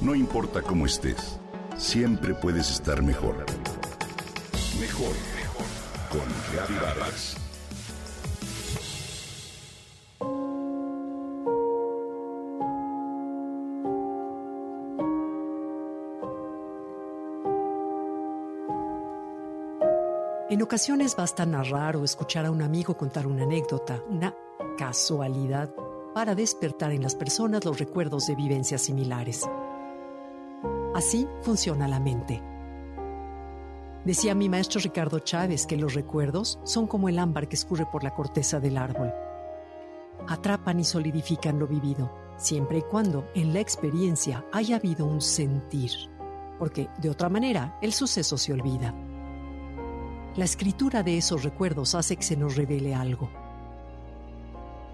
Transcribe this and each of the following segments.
No importa cómo estés, siempre puedes estar mejor. Mejor, mejor. Con Reavivadas. En ocasiones basta narrar o escuchar a un amigo contar una anécdota, una casualidad, para despertar en las personas los recuerdos de vivencias similares. Así funciona la mente. Decía mi maestro Ricardo Chávez que los recuerdos son como el ámbar que escurre por la corteza del árbol. Atrapan y solidifican lo vivido, siempre y cuando en la experiencia haya habido un sentir, porque de otra manera el suceso se olvida. La escritura de esos recuerdos hace que se nos revele algo.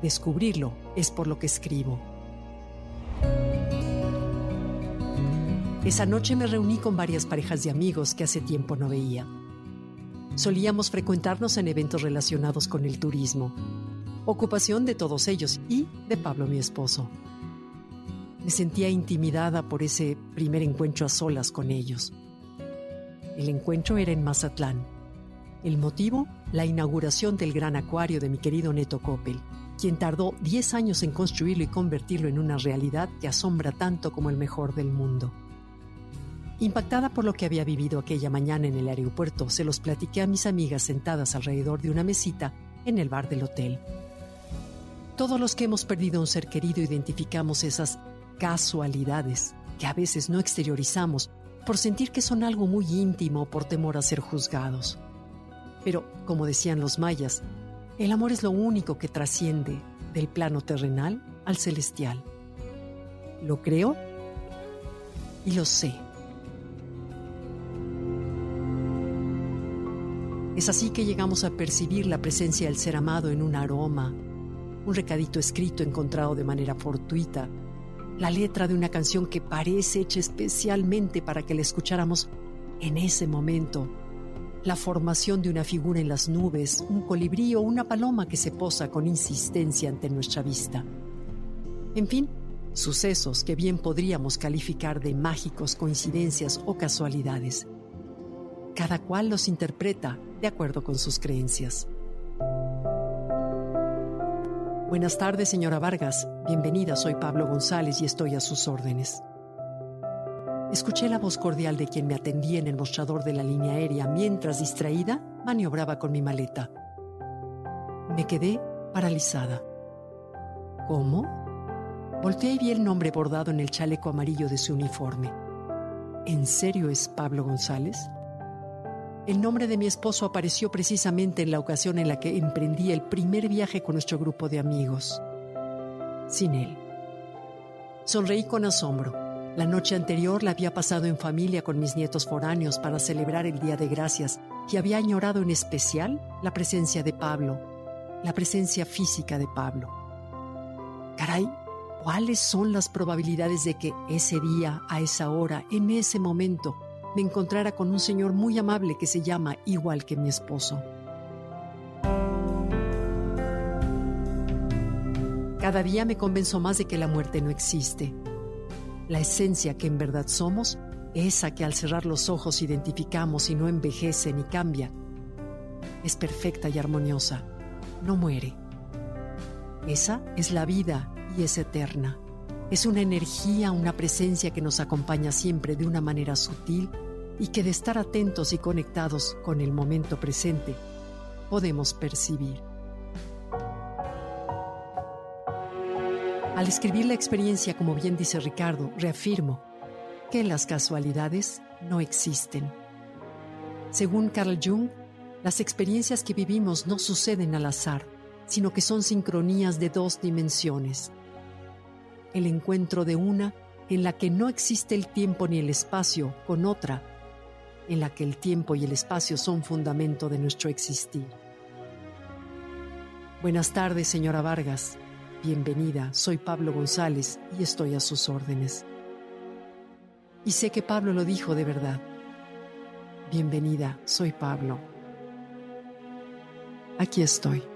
Descubrirlo es por lo que escribo. Esa noche me reuní con varias parejas de amigos que hace tiempo no veía. Solíamos frecuentarnos en eventos relacionados con el turismo, ocupación de todos ellos y de Pablo mi esposo. Me sentía intimidada por ese primer encuentro a solas con ellos. El encuentro era en Mazatlán el motivo, la inauguración del gran acuario de mi querido Neto Coppel, quien tardó 10 años en construirlo y convertirlo en una realidad que asombra tanto como el mejor del mundo. Impactada por lo que había vivido aquella mañana en el aeropuerto, se los platiqué a mis amigas sentadas alrededor de una mesita en el bar del hotel. Todos los que hemos perdido un ser querido identificamos esas casualidades que a veces no exteriorizamos por sentir que son algo muy íntimo o por temor a ser juzgados. Pero, como decían los mayas, el amor es lo único que trasciende del plano terrenal al celestial. Lo creo y lo sé. Es así que llegamos a percibir la presencia del ser amado en un aroma, un recadito escrito encontrado de manera fortuita, la letra de una canción que parece hecha especialmente para que la escucháramos en ese momento la formación de una figura en las nubes, un colibrí o una paloma que se posa con insistencia ante nuestra vista. En fin, sucesos que bien podríamos calificar de mágicos coincidencias o casualidades. Cada cual los interpreta de acuerdo con sus creencias. Buenas tardes, señora Vargas. Bienvenida, soy Pablo González y estoy a sus órdenes. Escuché la voz cordial de quien me atendía en el mostrador de la línea aérea mientras, distraída, maniobraba con mi maleta. Me quedé paralizada. ¿Cómo? Volteé y vi el nombre bordado en el chaleco amarillo de su uniforme. ¿En serio es Pablo González? El nombre de mi esposo apareció precisamente en la ocasión en la que emprendí el primer viaje con nuestro grupo de amigos. Sin él. Sonreí con asombro la noche anterior la había pasado en familia con mis nietos foráneos para celebrar el Día de Gracias y había añorado en especial la presencia de Pablo, la presencia física de Pablo. Caray, ¿cuáles son las probabilidades de que ese día, a esa hora, en ese momento, me encontrara con un señor muy amable que se llama igual que mi esposo? Cada día me convenzo más de que la muerte no existe la esencia que en verdad somos, esa que al cerrar los ojos identificamos y no envejece ni cambia, es perfecta y armoniosa, no muere. Esa es la vida y es eterna. Es una energía, una presencia que nos acompaña siempre de una manera sutil y que de estar atentos y conectados con el momento presente podemos percibir. Al escribir la experiencia, como bien dice Ricardo, reafirmo que las casualidades no existen. Según Carl Jung, las experiencias que vivimos no suceden al azar, sino que son sincronías de dos dimensiones. El encuentro de una en la que no existe el tiempo ni el espacio con otra, en la que el tiempo y el espacio son fundamento de nuestro existir. Buenas tardes, señora Vargas. Bienvenida, soy Pablo González y estoy a sus órdenes. Y sé que Pablo lo dijo de verdad. Bienvenida, soy Pablo. Aquí estoy.